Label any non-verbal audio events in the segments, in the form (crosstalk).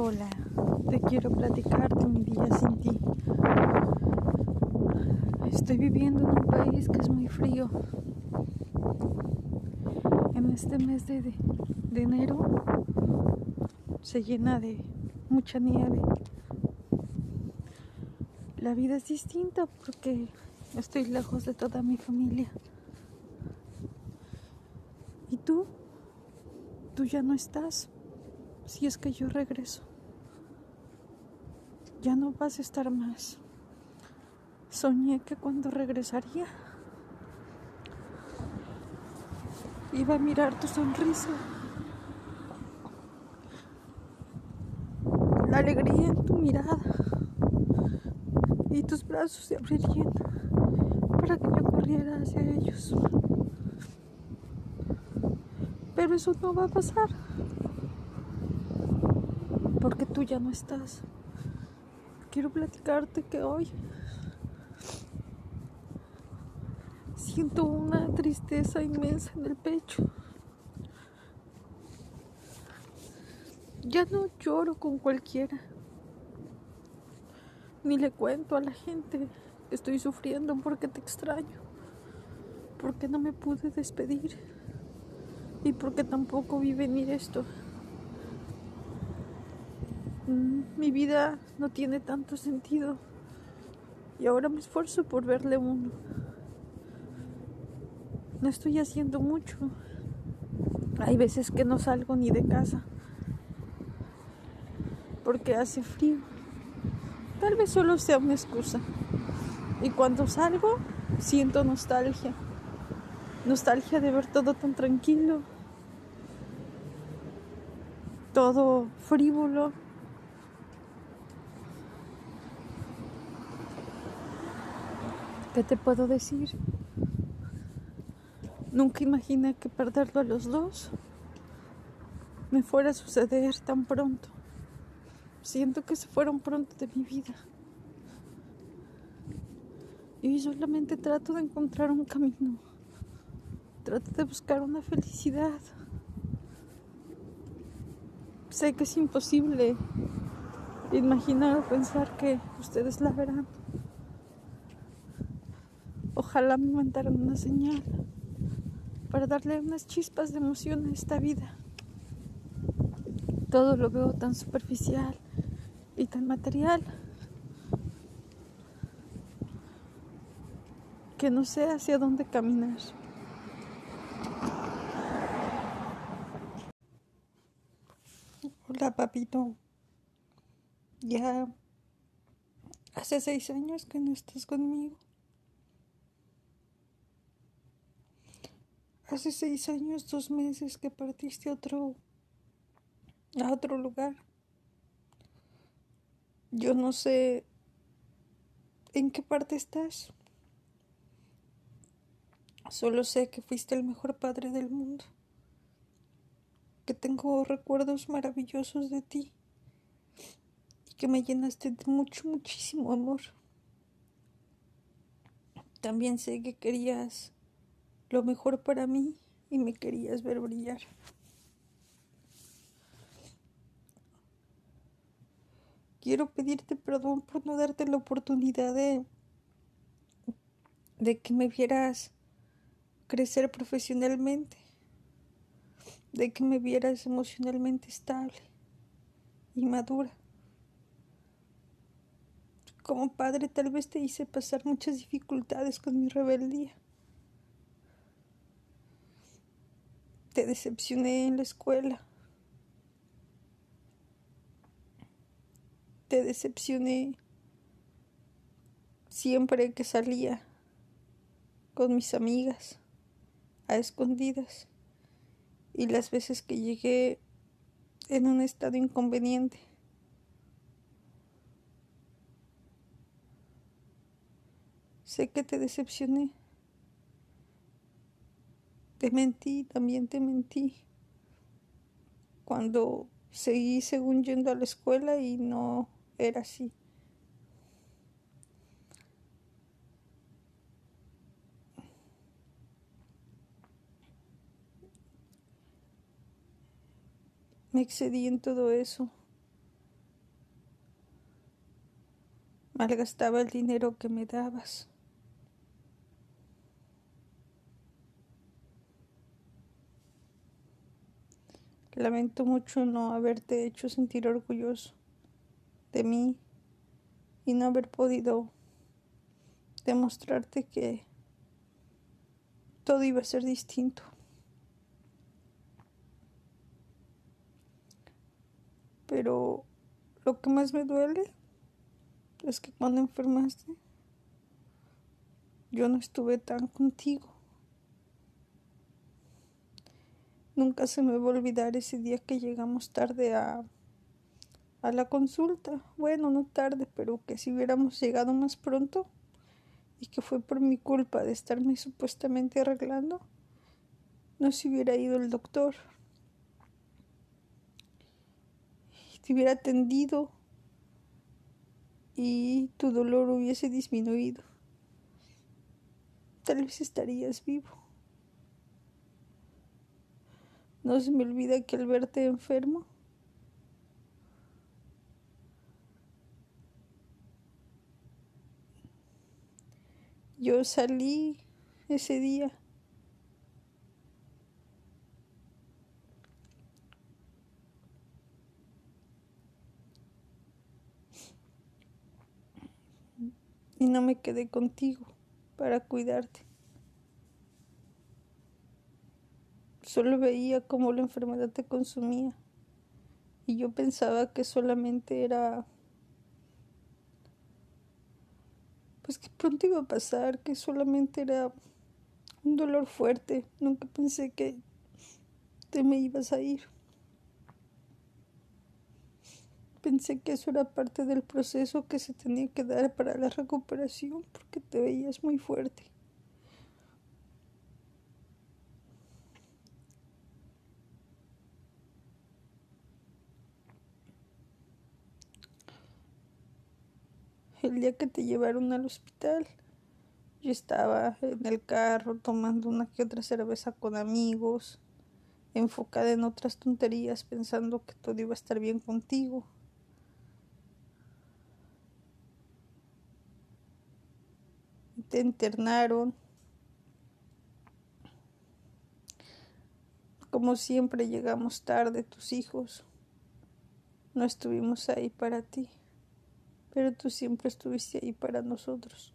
Hola, te quiero platicar de mi día sin ti. Estoy viviendo en un país que es muy frío. En este mes de, de, enero se llena de mucha nieve. La vida es distinta porque estoy lejos de toda mi familia. ¿Y tú? Tú ya no estás si es que yo regreso. Ya no vas a estar más. Soñé que cuando regresaría iba a mirar tu sonrisa, la alegría en tu mirada y tus brazos se abrirían para que yo corriera hacia ellos. Pero eso no va a pasar porque tú ya no estás. Quiero platicarte que hoy siento una tristeza inmensa en el pecho. Ya no lloro con cualquiera, ni le cuento a la gente que estoy sufriendo porque te extraño, porque no me pude despedir y porque tampoco vi venir esto. Mm, mi vida no tiene tanto sentido y ahora me esfuerzo por verle uno. No estoy haciendo mucho. Hay veces que no salgo ni de casa porque hace frío. Tal vez solo sea una excusa. Y cuando salgo, siento nostalgia. Nostalgia de ver todo tan tranquilo, todo frívolo, ¿Qué te puedo decir? Nunca imaginé que perderlo a los dos me fuera a suceder tan pronto. Siento que se fueron pronto de mi vida. Y solamente trato de encontrar un camino. Trato de buscar una felicidad. Sé que es imposible imaginar o pensar que ustedes la verán. Ojalá me mandaran una señal para darle unas chispas de emoción a esta vida. Todo lo veo tan superficial y tan material que no sé hacia dónde caminar. Hola papito, ya hace seis años que no estás conmigo. Hace seis años, dos meses que partiste a otro, a otro lugar. Yo no sé en qué parte estás. Solo sé que fuiste el mejor padre del mundo. Que tengo recuerdos maravillosos de ti. Y que me llenaste de mucho, muchísimo amor. También sé que querías lo mejor para mí y me querías ver brillar. Quiero pedirte perdón por no darte la oportunidad de, de que me vieras crecer profesionalmente, de que me vieras emocionalmente estable y madura. Como padre tal vez te hice pasar muchas dificultades con mi rebeldía. Te decepcioné en la escuela. Te decepcioné siempre que salía con mis amigas a escondidas y las veces que llegué en un estado inconveniente. Sé que te decepcioné. Te mentí, también te mentí. Cuando seguí según yendo a la escuela y no era así. Me excedí en todo eso. Malgastaba el dinero que me dabas. Lamento mucho no haberte hecho sentir orgulloso de mí y no haber podido demostrarte que todo iba a ser distinto. Pero lo que más me duele es que cuando enfermaste, yo no estuve tan contigo. Nunca se me va a olvidar ese día que llegamos tarde a, a la consulta. Bueno, no tarde, pero que si hubiéramos llegado más pronto y que fue por mi culpa de estarme supuestamente arreglando, no se hubiera ido el doctor. Te hubiera atendido y tu dolor hubiese disminuido. Tal vez estarías vivo. No se me olvida que al verte enfermo, yo salí ese día y no me quedé contigo para cuidarte. Solo veía cómo la enfermedad te consumía y yo pensaba que solamente era pues que pronto iba a pasar, que solamente era un dolor fuerte. Nunca pensé que te me ibas a ir. Pensé que eso era parte del proceso que se tenía que dar para la recuperación porque te veías muy fuerte. El día que te llevaron al hospital, yo estaba en el carro tomando una que otra cerveza con amigos, enfocada en otras tonterías, pensando que todo iba a estar bien contigo. Te internaron. Como siempre llegamos tarde, tus hijos. No estuvimos ahí para ti pero tú siempre estuviste ahí para nosotros.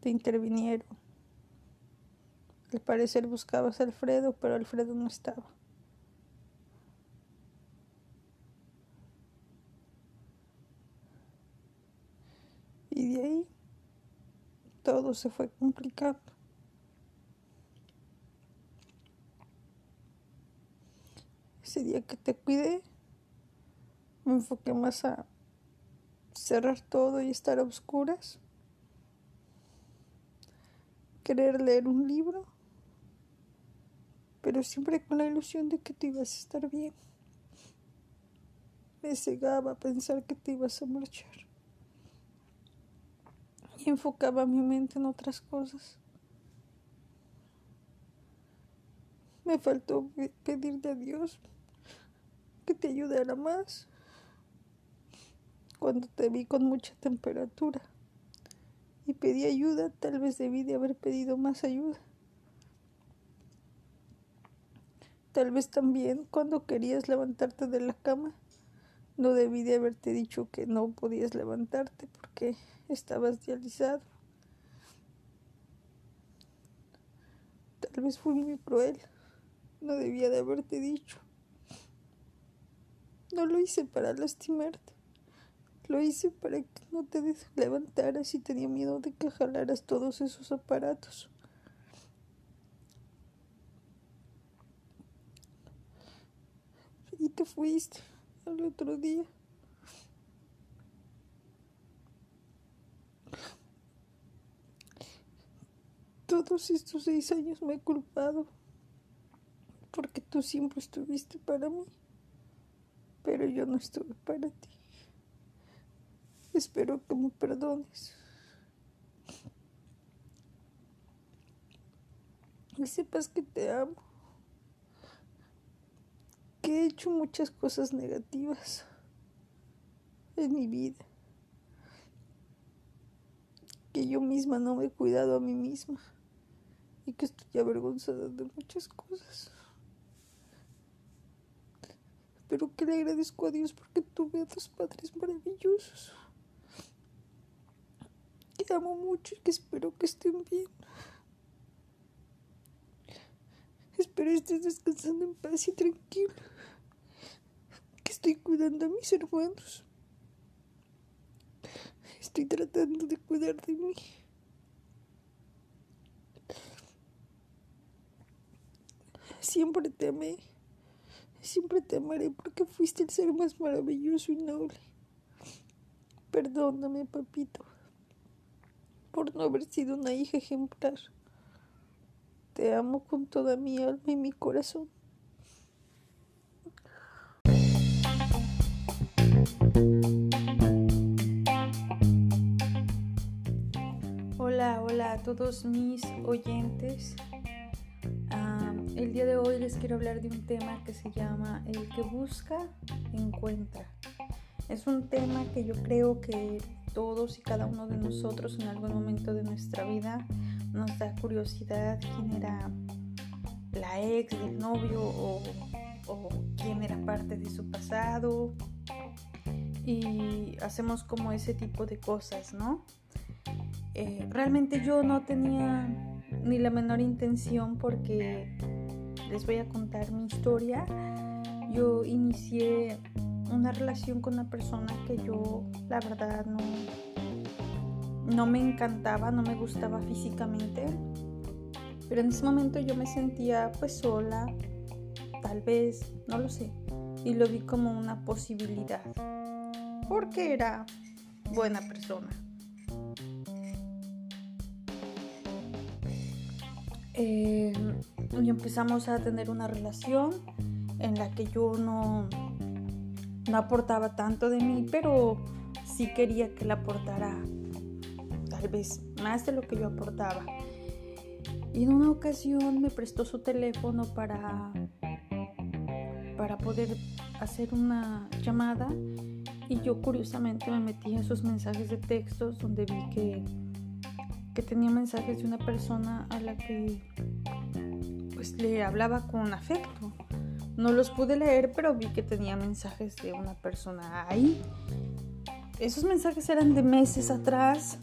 Te intervinieron. Al parecer buscabas a Alfredo, pero Alfredo no estaba. Y de ahí todo se fue complicando. Ese día que te cuidé, me enfoqué más a cerrar todo y estar a oscuras. Querer leer un libro, pero siempre con la ilusión de que te ibas a estar bien. Me cegaba a pensar que te ibas a marchar enfocaba mi mente en otras cosas. Me faltó pedirle a Dios que te ayudara más cuando te vi con mucha temperatura y pedí ayuda, tal vez debí de haber pedido más ayuda. Tal vez también cuando querías levantarte de la cama, no debí de haberte dicho que no podías levantarte porque estabas dializado. Tal vez fui muy cruel. No debía de haberte dicho. No lo hice para lastimarte. Lo hice para que no te levantaras y tenía miedo de que jalaras todos esos aparatos. Y te fuiste al otro día. Todos estos seis años me he culpado porque tú siempre estuviste para mí, pero yo no estuve para ti. Espero que me perdones. y sepas que te amo. Que he hecho muchas cosas negativas en mi vida. Que yo misma no me he cuidado a mí misma. Y que estoy avergonzada de muchas cosas. Pero que le agradezco a Dios porque tuve a dos padres maravillosos. Que amo mucho y que espero que estén bien. Espero estés descansando en paz y tranquilo. Que estoy cuidando a mis hermanos. Estoy tratando de cuidar de mí. Siempre te amé. Siempre te amaré porque fuiste el ser más maravilloso y noble. Perdóname, papito, por no haber sido una hija ejemplar. Te amo con toda mi alma y mi corazón. Hola, hola a todos mis oyentes. El día de hoy les quiero hablar de un tema que se llama El que busca, encuentra. Es un tema que yo creo que todos y cada uno de nosotros en algún momento de nuestra vida nos da curiosidad quién era la ex del novio o, quién era parte de su pasado y hacemos como ese tipo de cosas, ¿no? Eh, realmente yo no tenía ni la menor intención porque les voy a contar mi historia. Yo inicié una relación con una persona que yo la verdad no, no me encantaba, no me gustaba físicamente, pero en ese momento yo me sentía pues sola, tal vez, no lo sé, y lo vi como una posibilidad, porque era buena persona. Eh, y empezamos a tener una relación en la que yo no, no aportaba tanto de mí, pero sí quería que la aportara vez más de lo que yo aportaba. Y en una ocasión me prestó su teléfono para, para poder hacer una llamada y yo curiosamente me metí en sus mensajes de textos donde vi que, que tenía mensajes de una persona a la que pues le hablaba con afecto. No los pude leer, pero vi que tenía mensajes de una persona ahí. Esos mensajes eran de meses atrás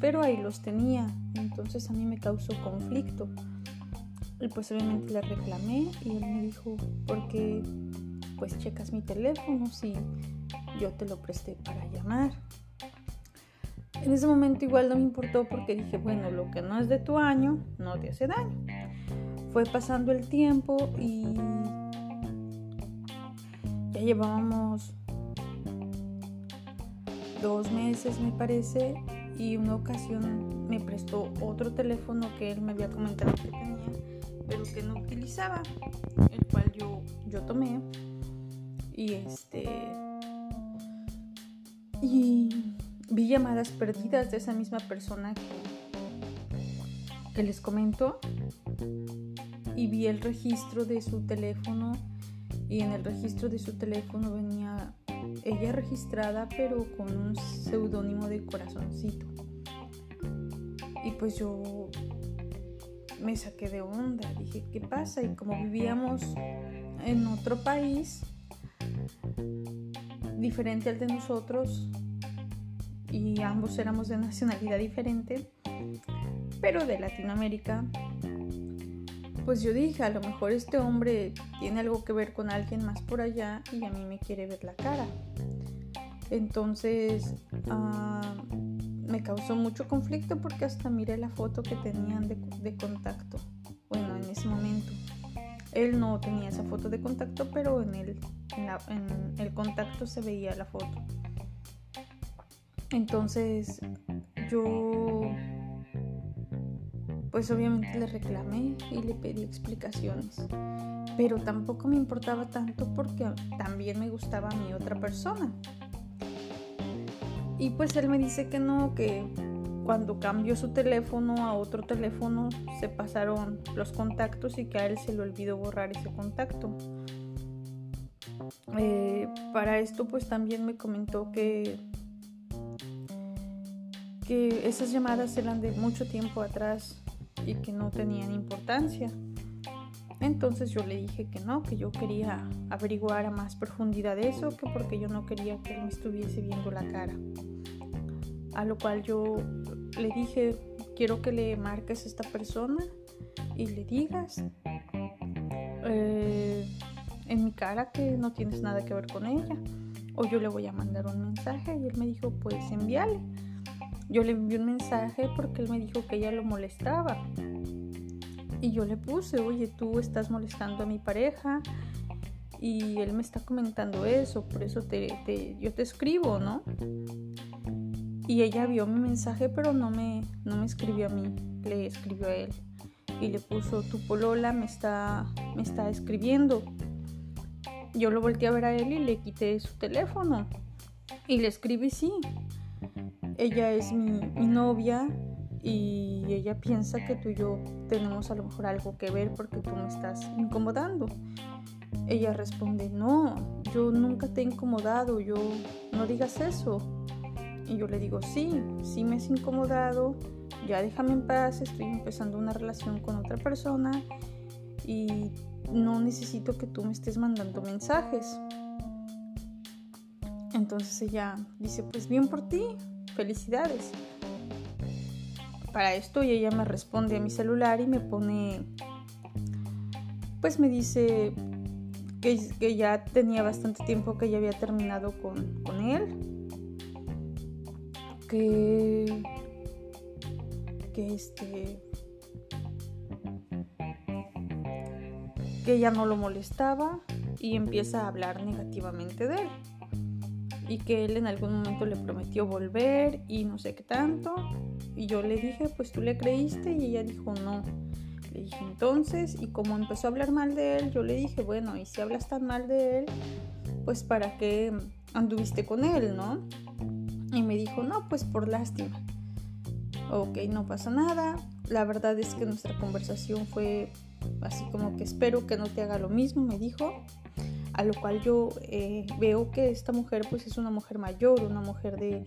pero ahí los tenía, entonces a mí me causó conflicto. Y pues obviamente le reclamé y él me dijo, porque pues checas mi teléfono si yo te lo presté para llamar. En ese momento igual no me importó porque dije, bueno, lo que no es de tu año, no te hace daño. Fue pasando el tiempo y ya llevábamos dos meses, me parece, y una ocasión me prestó otro teléfono que él me había comentado que tenía, pero que no utilizaba, el cual yo, yo tomé. Y este y vi llamadas perdidas de esa misma persona que, que les comento y vi el registro de su teléfono y en el registro de su teléfono venía ella registrada pero con un seudónimo de corazoncito. Y pues yo me saqué de onda, dije, ¿qué pasa? Y como vivíamos en otro país diferente al de nosotros y ambos éramos de nacionalidad diferente, pero de Latinoamérica, pues yo dije, a lo mejor este hombre tiene algo que ver con alguien más por allá y a mí me quiere ver la cara. Entonces ah, me causó mucho conflicto porque hasta miré la foto que tenían de, contacto. Bueno, en ese momento. Él no tenía esa foto de contacto, pero en el, en el contacto se veía la foto. Entonces yo pues obviamente le reclamé y le pedí explicaciones. Pero tampoco me importaba tanto porque también me gustaba a mi otra persona. Y pues él me dice que no, que cuando cambió su teléfono a otro teléfono se pasaron los contactos y que a él se le olvidó borrar ese contacto. Eh, para esto pues también me comentó que que esas llamadas eran de mucho tiempo atrás y que no tenían importancia. Entonces yo le dije que no, que yo quería averiguar a más profundidad eso, que porque yo no quería que él me estuviese viendo la cara. A lo cual yo le dije, quiero que le marques a esta persona y le digas eh, en mi cara que no tienes nada que ver con ella. O yo le voy a mandar un mensaje y él me dijo, pues envíale. Yo le envié un mensaje porque él me dijo que ella lo molestaba. Y yo le puse, oye, tú estás molestando a mi pareja y él me está comentando eso, por eso te, yo te escribo, ¿no? Y ella vio mi mensaje, pero no me, no me escribió a mí, le escribió a él. Y le puso, tu polola me está, me está escribiendo. Yo lo volteé a ver a él y le quité su teléfono. Y le escribí, sí, ella es mi, novia y ella piensa que tú y yo tenemos a lo mejor algo que ver porque tú me estás incomodando. Ella responde, no, yo nunca te he incomodado, yo no digas eso. Y yo le digo, sí, sí me has incomodado, ya déjame en paz, estoy empezando una relación con otra persona y no necesito que tú me estés mandando mensajes. Entonces ella dice, pues bien por ti, felicidades. Para esto y ella me responde a mi celular y me pone, pues me dice que, ya tenía bastante tiempo que ya había terminado con, con él, que, que este, que ella no lo molestaba y empieza a hablar negativamente de él y que él en algún momento le prometió volver y no sé qué tanto. Y yo le dije, pues tú le creíste y ella dijo no. Le dije entonces, y como empezó a hablar mal de él, yo le dije, bueno, y si hablas tan mal de él, pues para qué anduviste con él, ¿no? Y me dijo, no, pues por lástima. Ok, no pasa nada. La verdad es que nuestra conversación fue así como que espero que no te haga lo mismo, me dijo a lo cual yo eh, veo que esta mujer pues es una mujer mayor, una mujer de,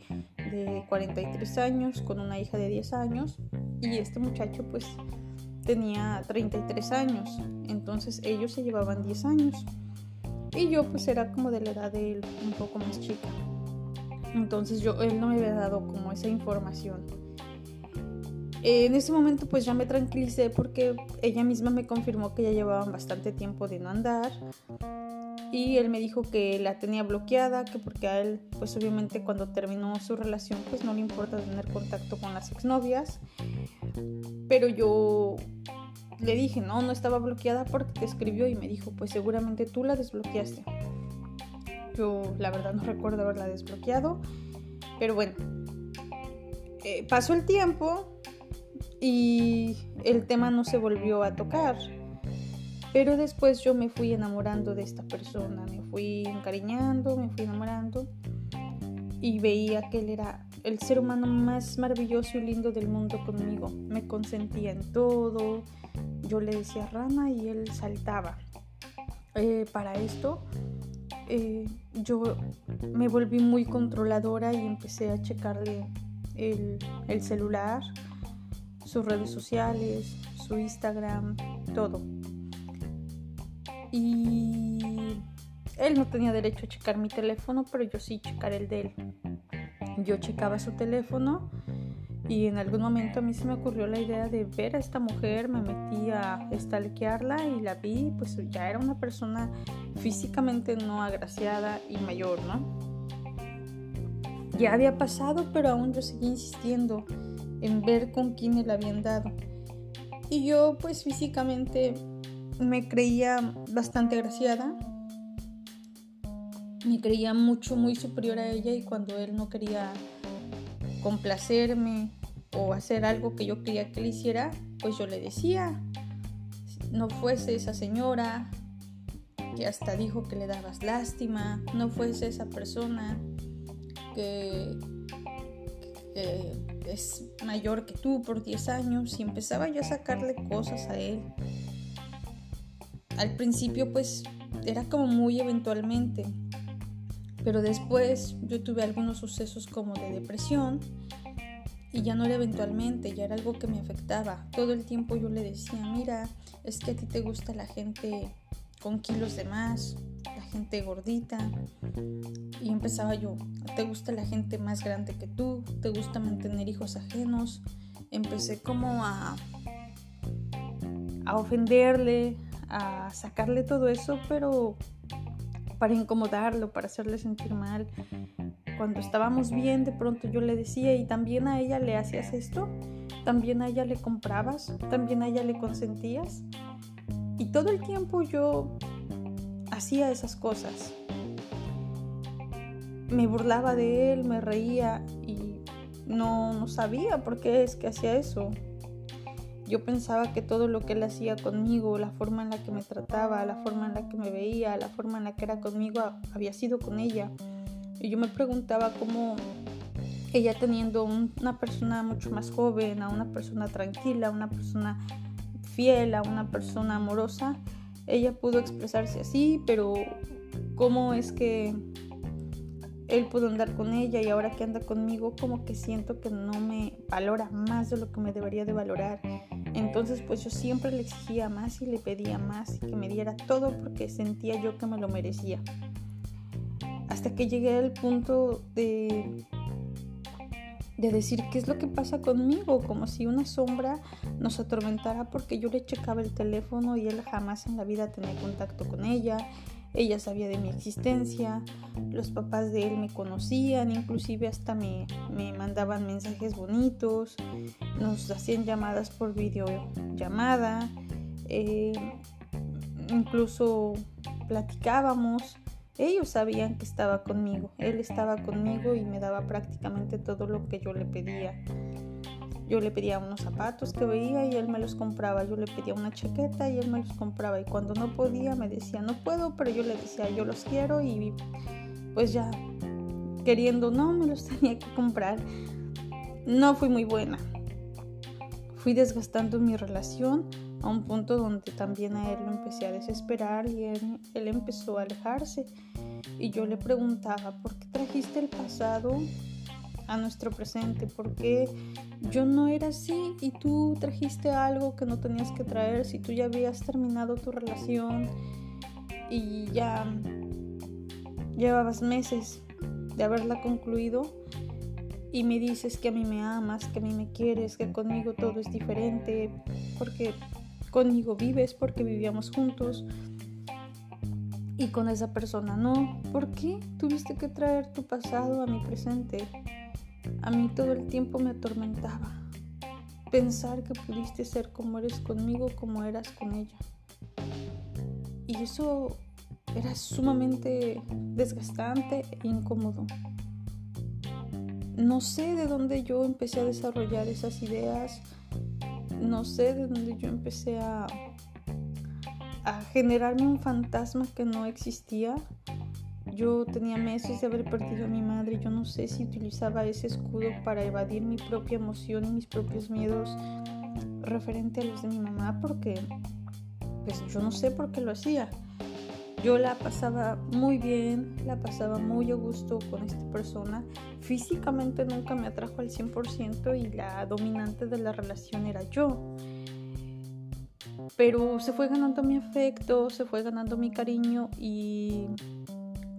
43 años con una hija de 10 años y este muchacho pues tenía 33 años, entonces ellos se llevaban 10 años y yo pues era como de la edad de él, un poco más chica. Entonces yo, él no me había dado como esa información. En ese momento pues ya me tranquilicé porque ella misma me confirmó que ya llevaban bastante tiempo de no andar y él me dijo que la tenía bloqueada, que porque a él, pues obviamente cuando terminó su relación, pues no le importa tener contacto con las exnovias. Pero yo le dije, no, no estaba bloqueada porque te escribió y me dijo, pues seguramente tú la desbloqueaste. Yo la verdad no recuerdo haberla desbloqueado, pero bueno, eh, pasó el tiempo y el tema no se volvió a tocar. Pero después yo me fui enamorando de esta persona, me fui encariñando, me fui enamorando y veía que él era el ser humano más maravilloso y lindo del mundo conmigo. Me consentía en todo, yo le decía rana y él saltaba. Eh, para esto eh, yo me volví muy controladora y empecé a checarle el, el celular, sus redes sociales, su Instagram, todo y él no tenía derecho a checar mi teléfono, pero yo sí checar el de él. Yo checaba su teléfono y en algún momento a mí se me ocurrió la idea de ver a esta mujer, me metí a stalkearla y la vi, pues ya era una persona físicamente no agraciada y mayor, ¿no? Ya había pasado, pero aún yo seguía insistiendo en ver con quién le habían dado. Y yo pues físicamente me creía bastante agraciada, me creía mucho, muy superior a ella y cuando él no quería complacerme o hacer algo que yo quería que le hiciera, pues yo le decía, no fuese esa señora que hasta dijo que le dabas lástima, no fuese esa persona que, es mayor que tú por 10 años y empezaba yo a sacarle cosas a él. Al principio pues era como muy eventualmente, pero después yo tuve algunos sucesos como de depresión y ya no era eventualmente, ya era algo que me afectaba. Todo el tiempo yo le decía, mira, es que a ti te gusta la gente con kilos de más, la gente gordita. Y empezaba yo, te gusta la gente más grande que tú, te gusta mantener hijos ajenos. Empecé como a, a ofenderle, a sacarle todo eso, pero para incomodarlo, para hacerle sentir mal. Cuando estábamos bien, de pronto yo le decía, ¿y también a ella le hacías esto? ¿También a ella le comprabas? ¿También a ella le consentías? Y todo el tiempo yo hacía esas cosas. Me burlaba de él, me reía y no, no sabía por qué es que hacía eso. Yo pensaba que todo lo que él hacía conmigo, la forma en la que me trataba, la forma en la que me veía, la forma en la que era conmigo, había sido con ella. Y yo me preguntaba cómo ella teniendo una persona mucho más joven, a una persona tranquila, a una persona fiel, a una persona amorosa, ella pudo expresarse así, pero cómo es que él pudo andar con ella y ahora que anda conmigo como que siento que no me valora más de lo que me debería de valorar. Entonces pues yo siempre le exigía más y le pedía más y que me diera todo porque sentía yo que me lo merecía. Hasta que llegué al punto de de decir qué es lo que pasa conmigo, como si una sombra nos atormentara porque yo le checaba el teléfono y él jamás en la vida tenía contacto con ella, ella sabía de mi existencia, los papás de él me conocían, inclusive hasta me, me mandaban mensajes bonitos, nos hacían llamadas por videollamada, eh, incluso platicábamos. Ellos sabían que estaba conmigo, él estaba conmigo y me daba prácticamente todo lo que yo le pedía. Yo le pedía unos zapatos que veía y él me los compraba. Yo le pedía una chaqueta y él me los compraba. Y cuando no podía me decía, no puedo, pero yo le decía, yo los quiero y pues ya, queriendo no, me los (laughs) tenía que comprar. No fui muy buena. Fui desgastando mi relación a un punto donde también a él lo empecé a desesperar y él, él empezó a alejarse. Y yo le preguntaba, ¿por qué trajiste el pasado a nuestro presente, porque yo no era así y tú trajiste algo que no tenías que traer, si tú ya habías terminado tu relación y ya llevabas meses de haberla concluido y me dices que a mí me amas, que a mí me quieres, que conmigo todo es diferente, porque conmigo vives, porque vivíamos juntos y con esa persona no. ¿Por qué tuviste que traer tu pasado a mi presente? A mí todo el tiempo me atormentaba pensar que pudiste ser como eres conmigo, como eras con ella. Y eso era sumamente desgastante e incómodo. No sé de dónde yo empecé a desarrollar esas ideas, no sé de dónde yo empecé a, a generarme un fantasma que no existía yo tenía meses de haber perdido a mi madre. Yo no sé si utilizaba ese escudo para evadir mi propia emoción y mis propios miedos referente a los de mi mamá porque pues yo no sé por qué lo hacía. Yo la pasaba muy bien, la pasaba muy a gusto con esta persona. Físicamente nunca me atrajo al 100% y la dominante de la relación era yo. Pero se fue ganando mi afecto, se fue ganando mi cariño y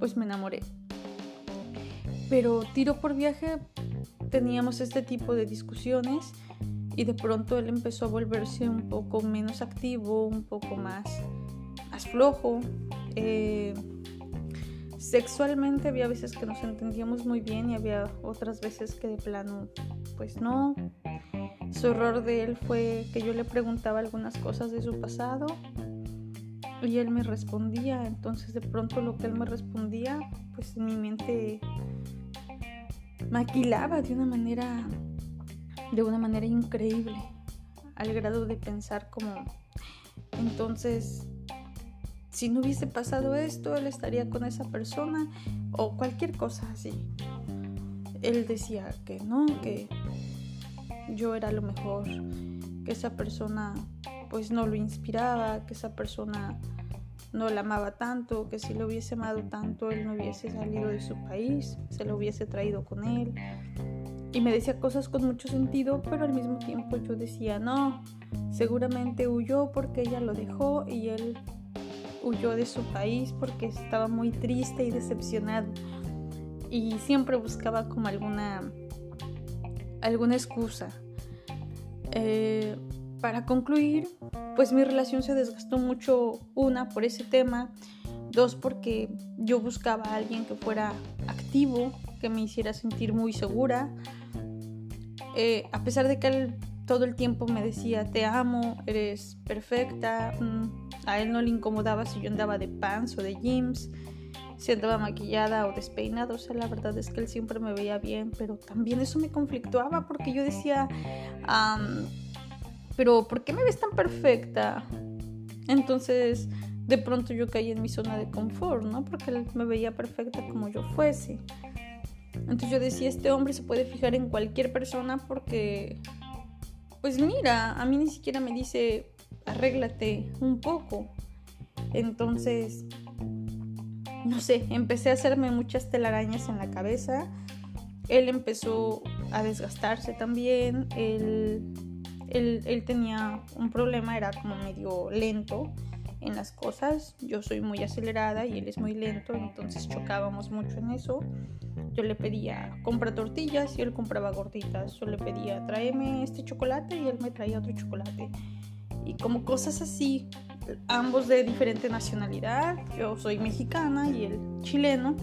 pues me enamoré. Pero tiro por viaje teníamos este tipo de discusiones y de pronto él empezó a volverse un poco menos activo, un poco más, más flojo. Eh, sexualmente había veces que nos entendíamos muy bien y había otras veces que de plano, pues no. Su error de él fue que yo le preguntaba algunas cosas de su pasado y él me respondía, entonces de pronto lo que él me respondía, pues mi mente maquilaba de una manera, de una manera increíble, al grado de pensar como, entonces, si no hubiese pasado esto, él estaría con esa persona o cualquier cosa así. Él decía que no, que yo era lo mejor, que esa persona pues no lo inspiraba, que esa persona no la amaba tanto, que si lo hubiese amado tanto, él no hubiese salido de su país, se lo hubiese traído con él. Y me decía cosas con mucho sentido, pero al mismo tiempo yo decía, no, seguramente huyó porque ella lo dejó y él huyó de su país porque estaba muy triste y decepcionado. Y siempre buscaba como alguna, alguna excusa. Eh, para concluir, pues mi relación se desgastó mucho, una, por ese tema, dos, porque yo buscaba a alguien que fuera activo, que me hiciera sentir muy segura, eh, a pesar de que él todo el tiempo me decía, te amo, eres perfecta, mm, a él no le incomodaba si yo andaba de pants o de jeans, si andaba maquillada o despeinada, o sea, la verdad es que él siempre me veía bien, pero también eso me conflictuaba porque yo decía, pero ¿por qué me ves tan perfecta? Entonces, de pronto yo caí en mi zona de confort, ¿no? Porque él me veía perfecta como yo fuese. Entonces yo decía, este hombre se puede fijar en cualquier persona porque, pues mira, a mí ni siquiera me dice, arréglate un poco. Entonces, no sé, empecé a hacerme muchas telarañas en la cabeza. Él empezó a desgastarse también. Él él, tenía un problema, era como medio lento en las cosas. Yo soy muy acelerada y él es muy lento, entonces chocábamos mucho en eso. Yo le pedía, compra tortillas y él compraba gorditas. Yo le pedía, tráeme este chocolate y él me traía otro chocolate. Y como cosas así, ambos de diferente nacionalidad. Yo soy mexicana y él chileno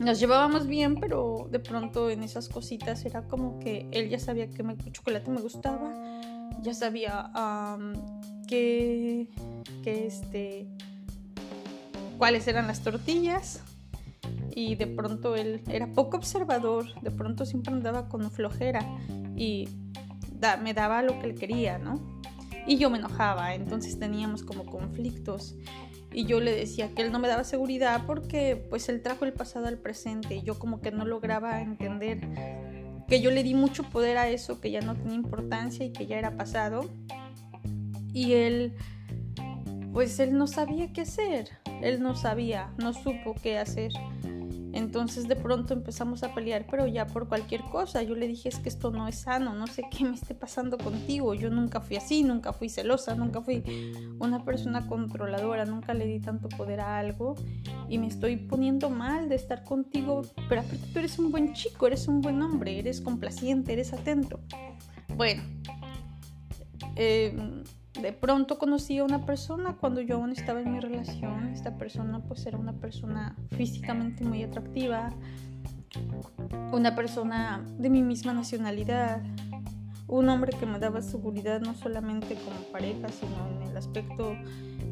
nos llevábamos bien, pero de pronto en esas cositas era como que él ya sabía que el chocolate me gustaba, ya sabía que, que este, cuáles eran las tortillas y de pronto él era poco observador, de pronto siempre andaba con flojera y me daba lo que él quería, ¿no? Y yo me enojaba, entonces teníamos como conflictos y yo le decía que él no me daba seguridad porque pues él trajo el pasado al presente y yo como que no lograba entender que yo le di mucho poder a eso que ya no tenía importancia y que ya era pasado. Y él pues él no sabía qué hacer él no sabía no supo qué hacer entonces de pronto empezamos a pelear, pero ya por cualquier cosa. Yo le dije, es que esto no es sano, no sé qué me esté pasando contigo. Yo nunca fui así, nunca fui celosa, nunca fui una persona controladora, nunca le di tanto poder a algo y me estoy poniendo mal de estar contigo. Pero aparte tú eres un buen chico, eres un buen hombre, eres complaciente, eres atento. Bueno, eh, de pronto conocí a una persona cuando yo aún estaba en mi relación. Esta persona pues era una persona físicamente muy atractiva, una persona de mi misma nacionalidad, un hombre que me daba seguridad no solamente como pareja, sino en el aspecto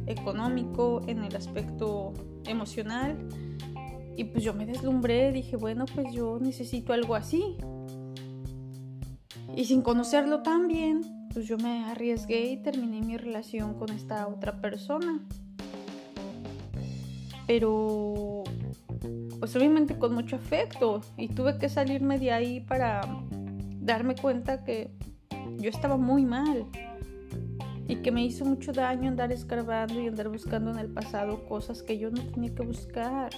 económico, en el aspecto emocional. Y pues yo me deslumbré, dije, bueno, pues yo necesito algo así. Y sin conocerlo tan bien, pues yo me arriesgué y terminé mi relación con esta otra persona. Pero, pues obviamente con mucho afecto y tuve que salirme de ahí para darme cuenta que yo estaba muy mal y que me hizo mucho daño andar escarbando y andar buscando en el pasado cosas que yo no tenía que buscar.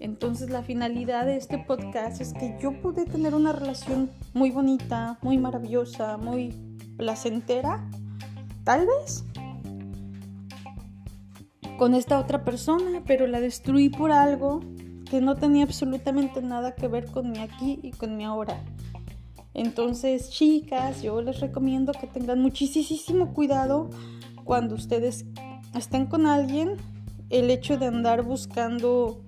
Entonces la finalidad de este podcast es que yo pude tener una relación muy bonita, muy maravillosa, muy placentera, tal vez, con esta otra persona, pero la destruí por algo que no tenía absolutamente nada que ver con mi aquí y con mi ahora. Entonces, chicas, yo les recomiendo que tengan muchísimo cuidado cuando ustedes estén con alguien. El hecho de andar buscando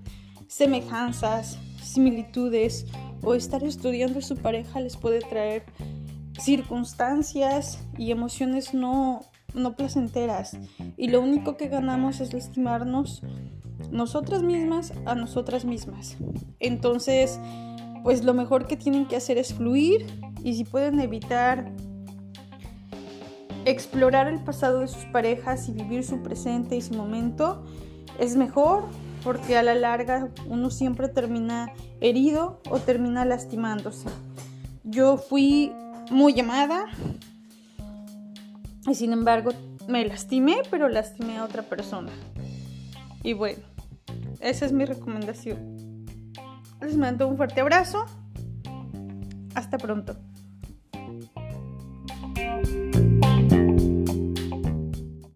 semejanzas, similitudes o estar estudiando a su pareja les puede traer circunstancias y emociones no, no placenteras. Y lo único que ganamos es lastimarnos nosotras mismas a nosotras mismas. Entonces, pues lo mejor que tienen que hacer es fluir y si pueden evitar explorar el pasado de sus parejas y vivir su presente y su momento, es mejor porque a la larga uno siempre termina herido o termina lastimándose. Yo fui muy amada y sin embargo me lastimé, pero lastimé a otra persona. Y bueno, esa es mi recomendación. Les mando un fuerte abrazo. Hasta pronto.